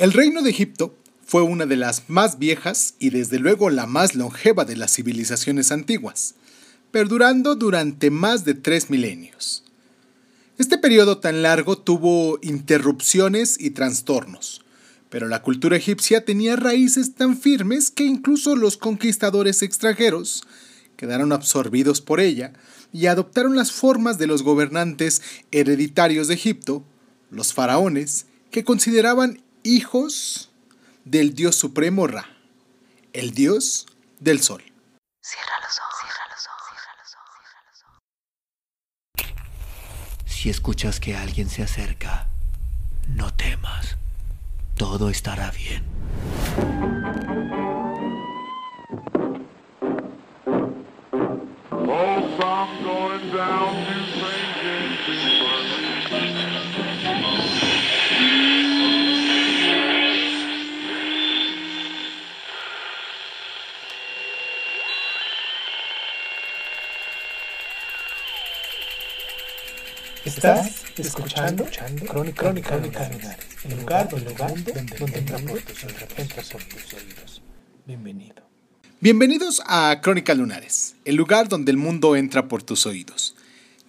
El reino de Egipto fue una de las más viejas y desde luego la más longeva de las civilizaciones antiguas, perdurando durante más de tres milenios. Este periodo tan largo tuvo interrupciones y trastornos, pero la cultura egipcia tenía raíces tan firmes que incluso los conquistadores extranjeros quedaron absorbidos por ella y adoptaron las formas de los gobernantes hereditarios de Egipto, los faraones, que consideraban hijos del dios supremo Ra, el dios del sol. Cierra los ojos, cierra los ojos, cierra los ojos, cierra los ojos. Si escuchas que alguien se acerca, no temas. Todo estará bien. Estás escuchando, Crónica, Crónica, el lugar, donde, donde, entra por tus oídos. Bienvenido. Bienvenidos a Crónica Lunares, el lugar donde el mundo entra por tus oídos.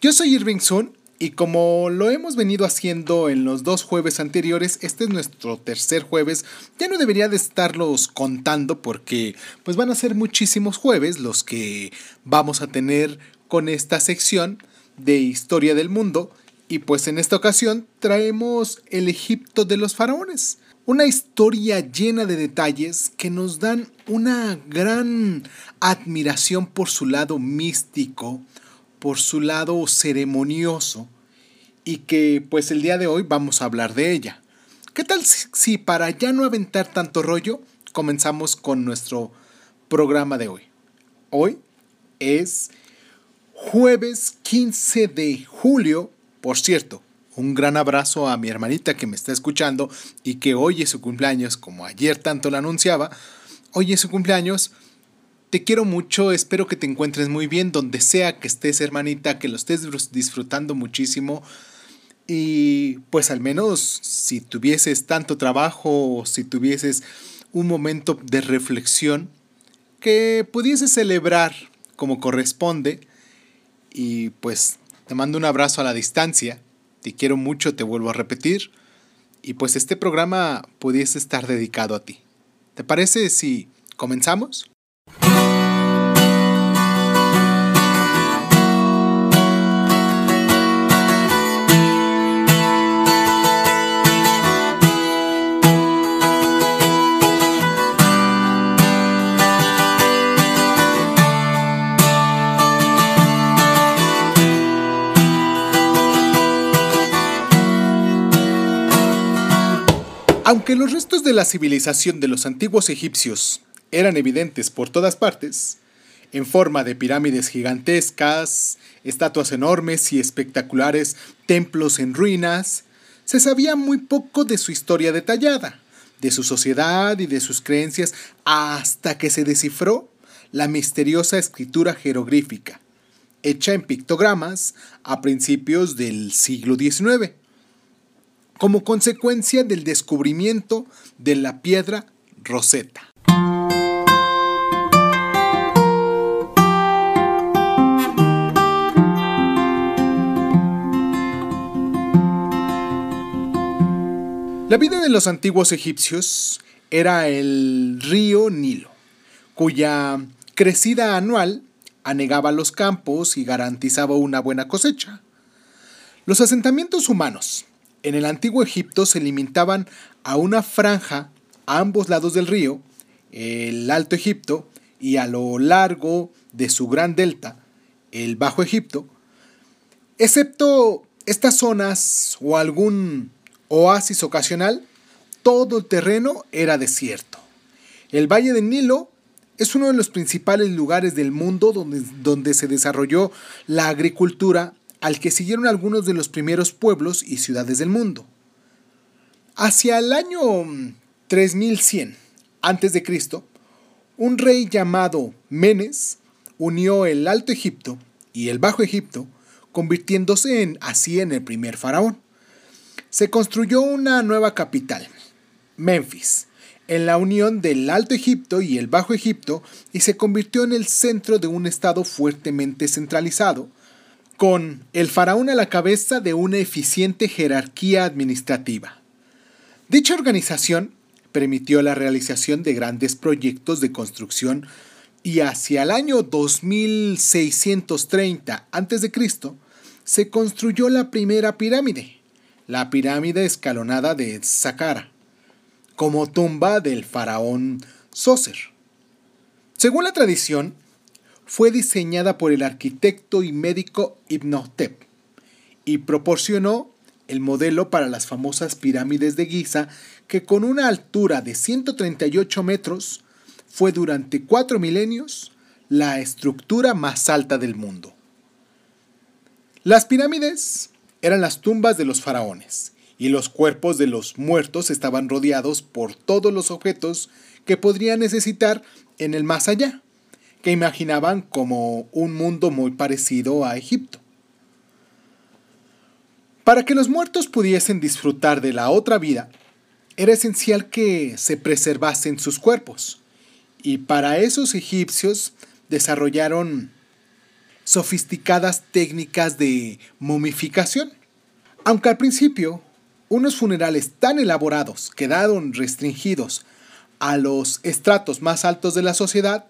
Yo soy Irving Sun y como lo hemos venido haciendo en los dos jueves anteriores, este es nuestro tercer jueves. Ya no debería de estarlos contando porque pues van a ser muchísimos jueves los que vamos a tener con esta sección de historia del mundo y pues en esta ocasión traemos el Egipto de los faraones. Una historia llena de detalles que nos dan una gran admiración por su lado místico, por su lado ceremonioso y que pues el día de hoy vamos a hablar de ella. ¿Qué tal si para ya no aventar tanto rollo comenzamos con nuestro programa de hoy? Hoy es jueves 15 de julio, por cierto, un gran abrazo a mi hermanita que me está escuchando y que hoy es su cumpleaños, como ayer tanto la anunciaba. Hoy es su cumpleaños. Te quiero mucho, espero que te encuentres muy bien donde sea que estés, hermanita, que lo estés disfrutando muchísimo. Y pues al menos si tuvieses tanto trabajo o si tuvieses un momento de reflexión, que pudieses celebrar como corresponde. Y pues te mando un abrazo a la distancia te quiero mucho, te vuelvo a repetir. Y pues este programa pudiese estar dedicado a ti. ¿Te parece si comenzamos? Aunque los restos de la civilización de los antiguos egipcios eran evidentes por todas partes, en forma de pirámides gigantescas, estatuas enormes y espectaculares, templos en ruinas, se sabía muy poco de su historia detallada, de su sociedad y de sus creencias, hasta que se descifró la misteriosa escritura jeroglífica, hecha en pictogramas a principios del siglo XIX como consecuencia del descubrimiento de la piedra Rosetta. La vida de los antiguos egipcios era el río Nilo, cuya crecida anual anegaba los campos y garantizaba una buena cosecha. Los asentamientos humanos, en el antiguo Egipto se limitaban a una franja a ambos lados del río, el Alto Egipto, y a lo largo de su gran delta, el Bajo Egipto, excepto estas zonas o algún oasis ocasional, todo el terreno era desierto. El Valle del Nilo es uno de los principales lugares del mundo donde, donde se desarrolló la agricultura al que siguieron algunos de los primeros pueblos y ciudades del mundo. Hacia el año 3100 a.C., un rey llamado Menes unió el Alto Egipto y el Bajo Egipto, convirtiéndose en, así en el primer faraón. Se construyó una nueva capital, Memphis, en la unión del Alto Egipto y el Bajo Egipto y se convirtió en el centro de un estado fuertemente centralizado, con el faraón a la cabeza de una eficiente jerarquía administrativa. Dicha organización permitió la realización de grandes proyectos de construcción y hacia el año 2630 a.C. se construyó la primera pirámide, la pirámide escalonada de Saqqara como tumba del faraón Sócer. Según la tradición, fue diseñada por el arquitecto y médico Ibn y proporcionó el modelo para las famosas pirámides de Giza que con una altura de 138 metros fue durante cuatro milenios la estructura más alta del mundo. Las pirámides eran las tumbas de los faraones y los cuerpos de los muertos estaban rodeados por todos los objetos que podrían necesitar en el más allá, que imaginaban como un mundo muy parecido a Egipto. Para que los muertos pudiesen disfrutar de la otra vida, era esencial que se preservasen sus cuerpos, y para esos egipcios desarrollaron sofisticadas técnicas de momificación. Aunque al principio unos funerales tan elaborados quedaron restringidos a los estratos más altos de la sociedad,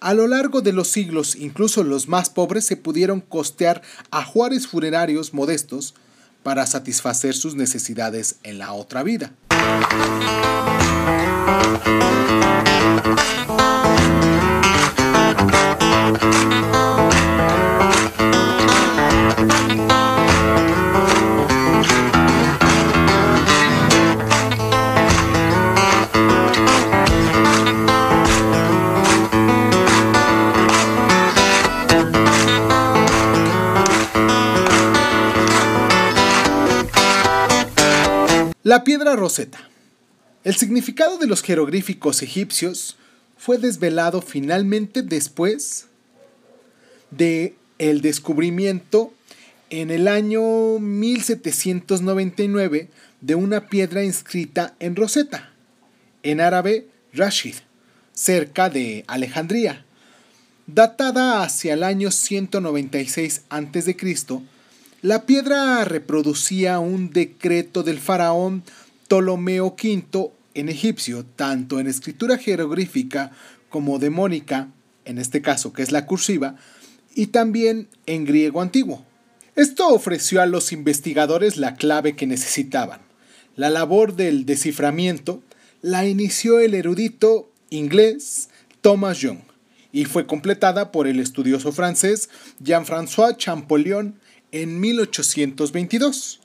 a lo largo de los siglos incluso los más pobres se pudieron costear ajuares funerarios modestos para satisfacer sus necesidades en la otra vida. La piedra roseta. El significado de los jeroglíficos egipcios fue desvelado finalmente después de el descubrimiento en el año 1799 de una piedra inscrita en Roseta, en árabe Rashid, cerca de Alejandría, datada hacia el año 196 a.C., la piedra reproducía un decreto del faraón Ptolomeo V en egipcio, tanto en escritura jeroglífica como demónica, en este caso que es la cursiva, y también en griego antiguo. Esto ofreció a los investigadores la clave que necesitaban. La labor del desciframiento la inició el erudito inglés Thomas Young y fue completada por el estudioso francés Jean-François Champollion en 1822.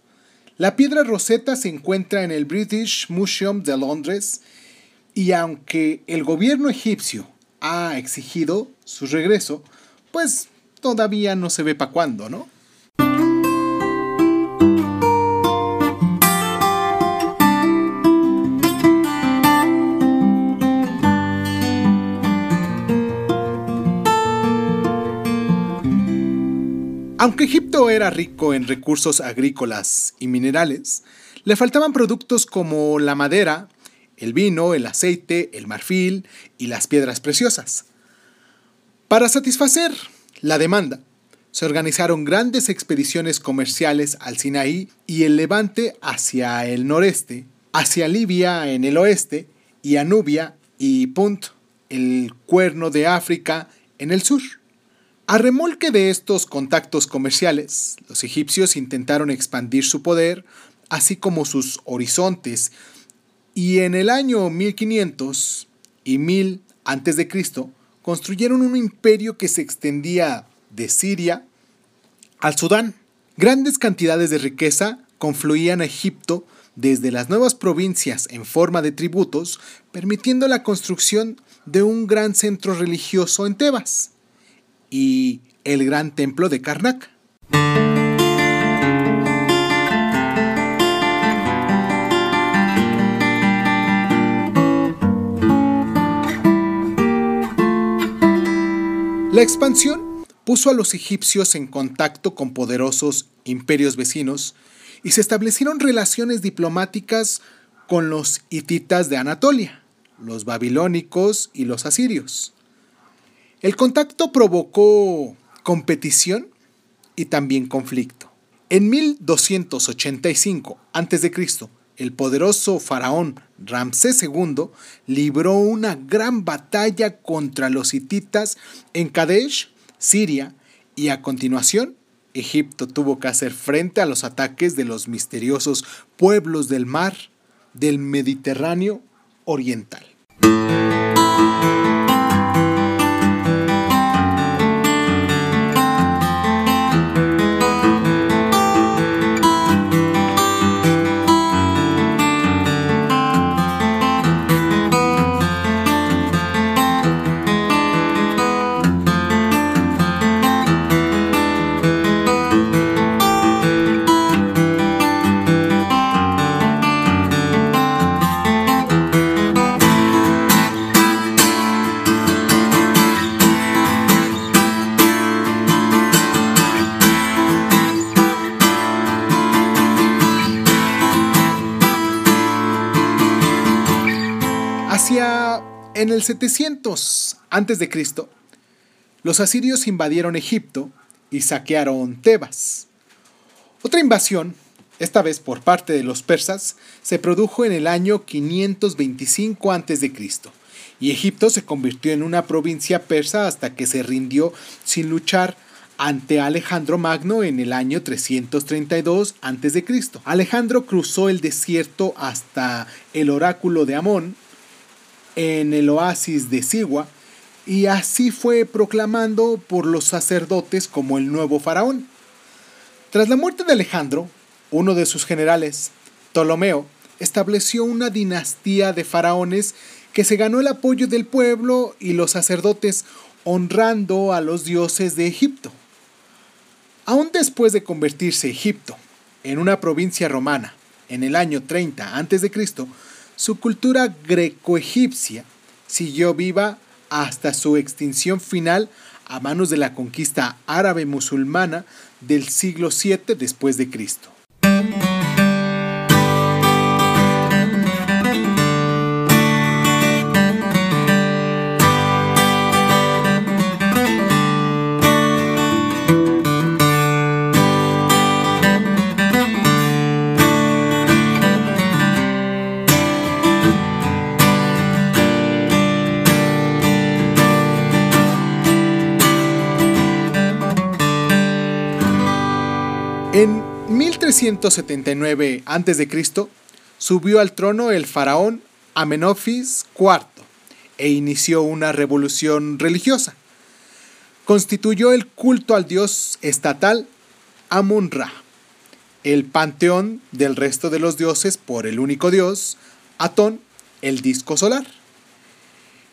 La piedra roseta se encuentra en el British Museum de Londres y aunque el gobierno egipcio ha exigido su regreso, pues todavía no se ve para cuándo, ¿no? Aunque Egipto era rico en recursos agrícolas y minerales, le faltaban productos como la madera, el vino, el aceite, el marfil y las piedras preciosas. Para satisfacer la demanda, se organizaron grandes expediciones comerciales al Sinaí y el Levante hacia el noreste, hacia Libia en el oeste y a Nubia y Punt, el cuerno de África, en el sur. A remolque de estos contactos comerciales, los egipcios intentaron expandir su poder, así como sus horizontes, y en el año 1500 y 1000 a.C. construyeron un imperio que se extendía de Siria al Sudán. Grandes cantidades de riqueza confluían a Egipto desde las nuevas provincias en forma de tributos, permitiendo la construcción de un gran centro religioso en Tebas y el gran templo de Karnak. La expansión puso a los egipcios en contacto con poderosos imperios vecinos y se establecieron relaciones diplomáticas con los hititas de Anatolia, los babilónicos y los asirios. El contacto provocó competición y también conflicto. En 1285 a.C., el poderoso faraón Ramsés II libró una gran batalla contra los hititas en Kadesh, Siria, y a continuación Egipto tuvo que hacer frente a los ataques de los misteriosos pueblos del mar del Mediterráneo Oriental. 700 a.C., los asirios invadieron Egipto y saquearon Tebas. Otra invasión, esta vez por parte de los persas, se produjo en el año 525 a.C. y Egipto se convirtió en una provincia persa hasta que se rindió sin luchar ante Alejandro Magno en el año 332 a.C. Alejandro cruzó el desierto hasta el oráculo de Amón en el oasis de Sigua, y así fue proclamando por los sacerdotes como el nuevo faraón. Tras la muerte de Alejandro, uno de sus generales, Ptolomeo, estableció una dinastía de faraones que se ganó el apoyo del pueblo y los sacerdotes honrando a los dioses de Egipto. Aún después de convertirse Egipto en una provincia romana en el año 30 a.C., su cultura greco-egipcia siguió viva hasta su extinción final a manos de la conquista árabe musulmana del siglo VII después de Cristo. 1379 a.C. subió al trono el faraón Amenofis IV e inició una revolución religiosa. Constituyó el culto al dios estatal Amun-Ra, el panteón del resto de los dioses por el único dios, Atón, el disco solar.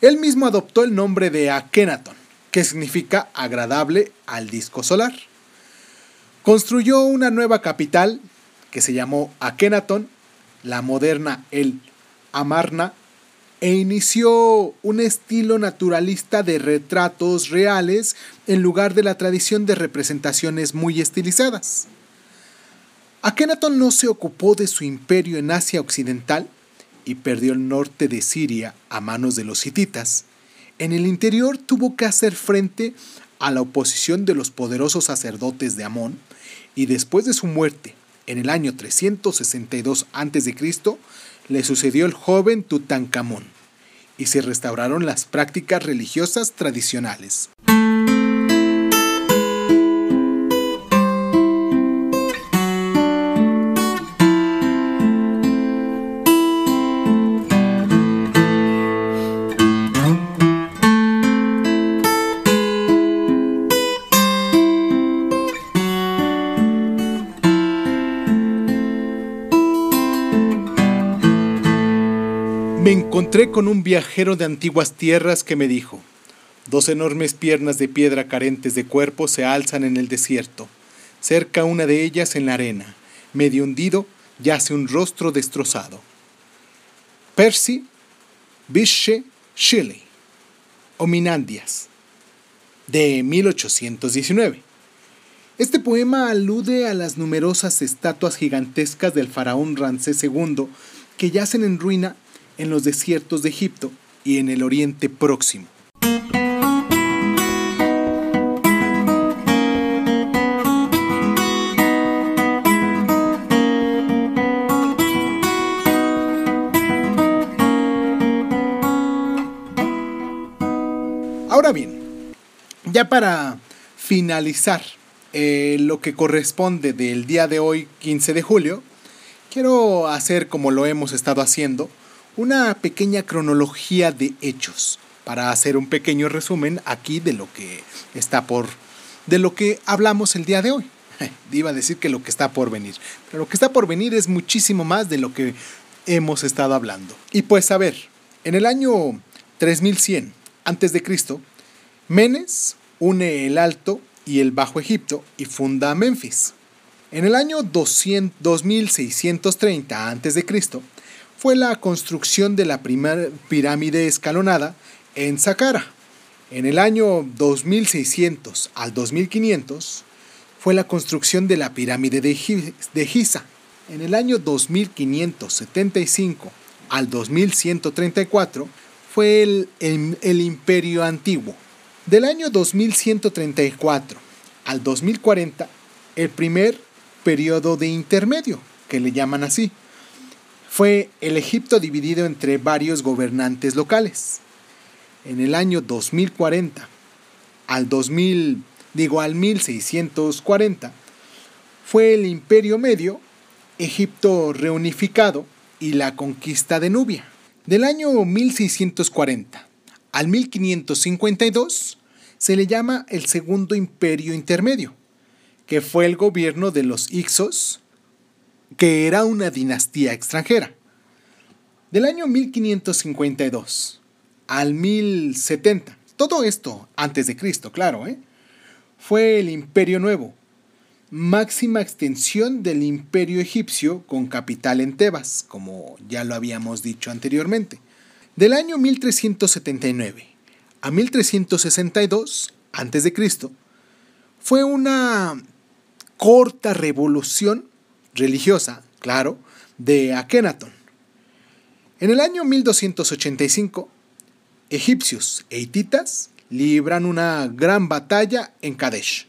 Él mismo adoptó el nombre de Akenaton, que significa agradable al disco solar. Construyó una nueva capital que se llamó Akenaton, la moderna El Amarna, e inició un estilo naturalista de retratos reales en lugar de la tradición de representaciones muy estilizadas. Akenaton no se ocupó de su imperio en Asia Occidental y perdió el norte de Siria a manos de los hititas. En el interior tuvo que hacer frente a la oposición de los poderosos sacerdotes de Amón, y después de su muerte, en el año 362 a.C., le sucedió el joven Tutankamón, y se restauraron las prácticas religiosas tradicionales. Encontré con un viajero de antiguas tierras que me dijo, dos enormes piernas de piedra carentes de cuerpo se alzan en el desierto. Cerca una de ellas en la arena, medio hundido, yace un rostro destrozado. Percy Bysshe Shelley, Ominandias, de 1819. Este poema alude a las numerosas estatuas gigantescas del faraón Ramsés II que yacen en ruina en los desiertos de Egipto y en el Oriente Próximo. Ahora bien, ya para finalizar eh, lo que corresponde del día de hoy, 15 de julio, quiero hacer como lo hemos estado haciendo, una pequeña cronología de hechos para hacer un pequeño resumen aquí de lo que está por de lo que hablamos el día de hoy. Iba a decir que lo que está por venir, pero lo que está por venir es muchísimo más de lo que hemos estado hablando. Y pues a ver, en el año 3100 antes de Cristo, Menes une el Alto y el Bajo Egipto y funda Memphis. En el año 2630 a.C. fue la construcción de la primera pirámide escalonada en Saqqara. En el año 2600 al 2500 fue la construcción de la pirámide de Giza. En el año 2575 al 2134 fue el, imperio antiguo. Del año 2134 al 2040, el primer periodo de intermedio, que le llaman así. Fue el Egipto dividido entre varios gobernantes locales. En el año 2040 al 2000, digo al 1640, fue el Imperio Medio, Egipto reunificado y la conquista de Nubia. Del año 1640 al 1552 se le llama el Segundo Imperio Intermedio que fue el gobierno de los Ixos, que era una dinastía extranjera. Del año 1552 al 1070, todo esto antes de Cristo, claro, ¿eh? fue el Imperio Nuevo, máxima extensión del imperio egipcio con capital en Tebas, como ya lo habíamos dicho anteriormente. Del año 1379 a 1362 a.C., fue una corta revolución religiosa, claro, de Akenatón. En el año 1285, egipcios e hititas libran una gran batalla en Kadesh.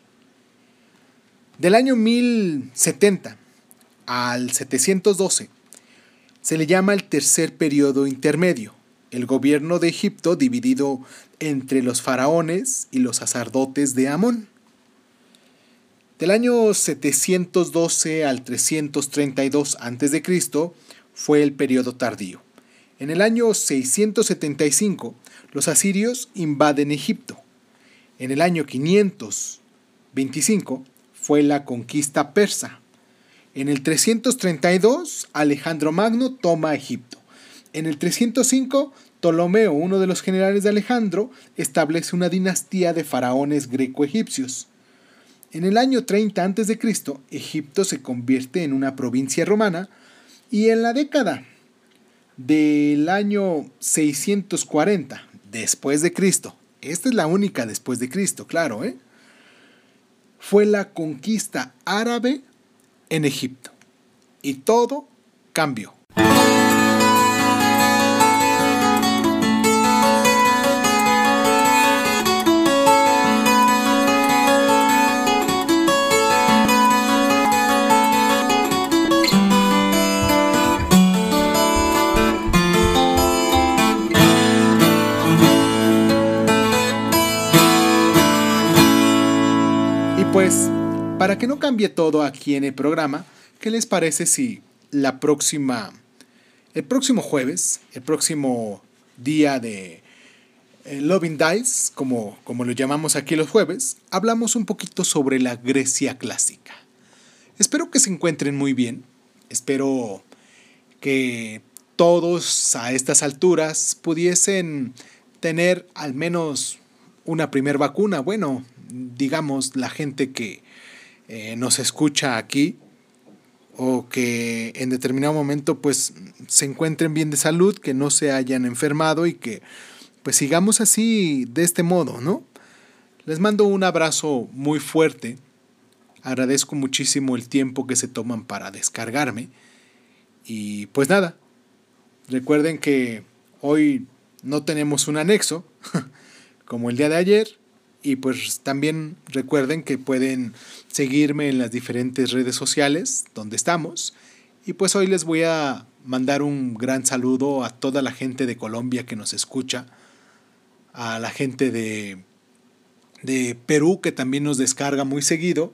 Del año 1070 al 712 se le llama el tercer periodo intermedio, el gobierno de Egipto dividido entre los faraones y los sacerdotes de Amón. Del año 712 al 332 a.C. fue el periodo tardío. En el año 675 los asirios invaden Egipto. En el año 525 fue la conquista persa. En el 332 Alejandro Magno toma Egipto. En el 305 Ptolomeo, uno de los generales de Alejandro, establece una dinastía de faraones greco-egipcios. En el año 30 a.C., Egipto se convierte en una provincia romana y en la década del año 640 después de Cristo, esta es la única después de Cristo, claro, ¿eh? fue la conquista árabe en Egipto. Y todo cambió. Pues, para que no cambie todo aquí en el programa, ¿qué les parece si la próxima, el próximo jueves, el próximo día de eh, Loving Dice, como, como lo llamamos aquí los jueves, hablamos un poquito sobre la Grecia clásica? Espero que se encuentren muy bien, espero que todos a estas alturas pudiesen tener al menos una primer vacuna. Bueno, digamos, la gente que eh, nos escucha aquí o que en determinado momento pues se encuentren bien de salud, que no se hayan enfermado y que pues sigamos así de este modo, ¿no? Les mando un abrazo muy fuerte. Agradezco muchísimo el tiempo que se toman para descargarme. Y pues nada, Recuerden que hoy no tenemos un anexo, como el día de ayer, y pues también recuerden que pueden seguirme en las diferentes redes sociales donde estamos. Y pues hoy les voy a mandar un gran saludo a toda la gente de Colombia que nos escucha, a la gente de, de Perú que también nos descarga muy seguido.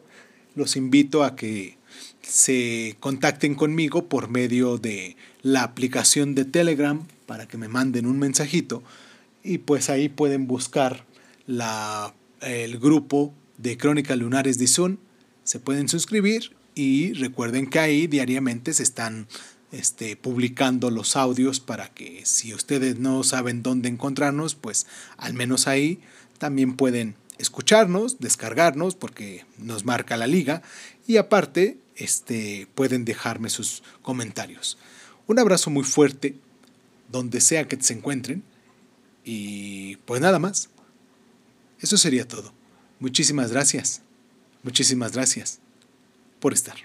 Los invito a que se contacten conmigo por medio de la aplicación de Telegram para que me manden un mensajito y pues ahí pueden buscar la, el grupo de Crónicas Lunares de Zoom, se pueden suscribir y recuerden que ahí diariamente se están este, publicando los audios para que si ustedes no saben dónde encontrarnos, pues al menos ahí también pueden escucharnos, descargarnos porque nos marca la liga y aparte este, pueden dejarme sus comentarios. Un abrazo muy fuerte donde sea que se encuentren y pues nada más. Eso sería todo. Muchísimas gracias. Muchísimas gracias por estar.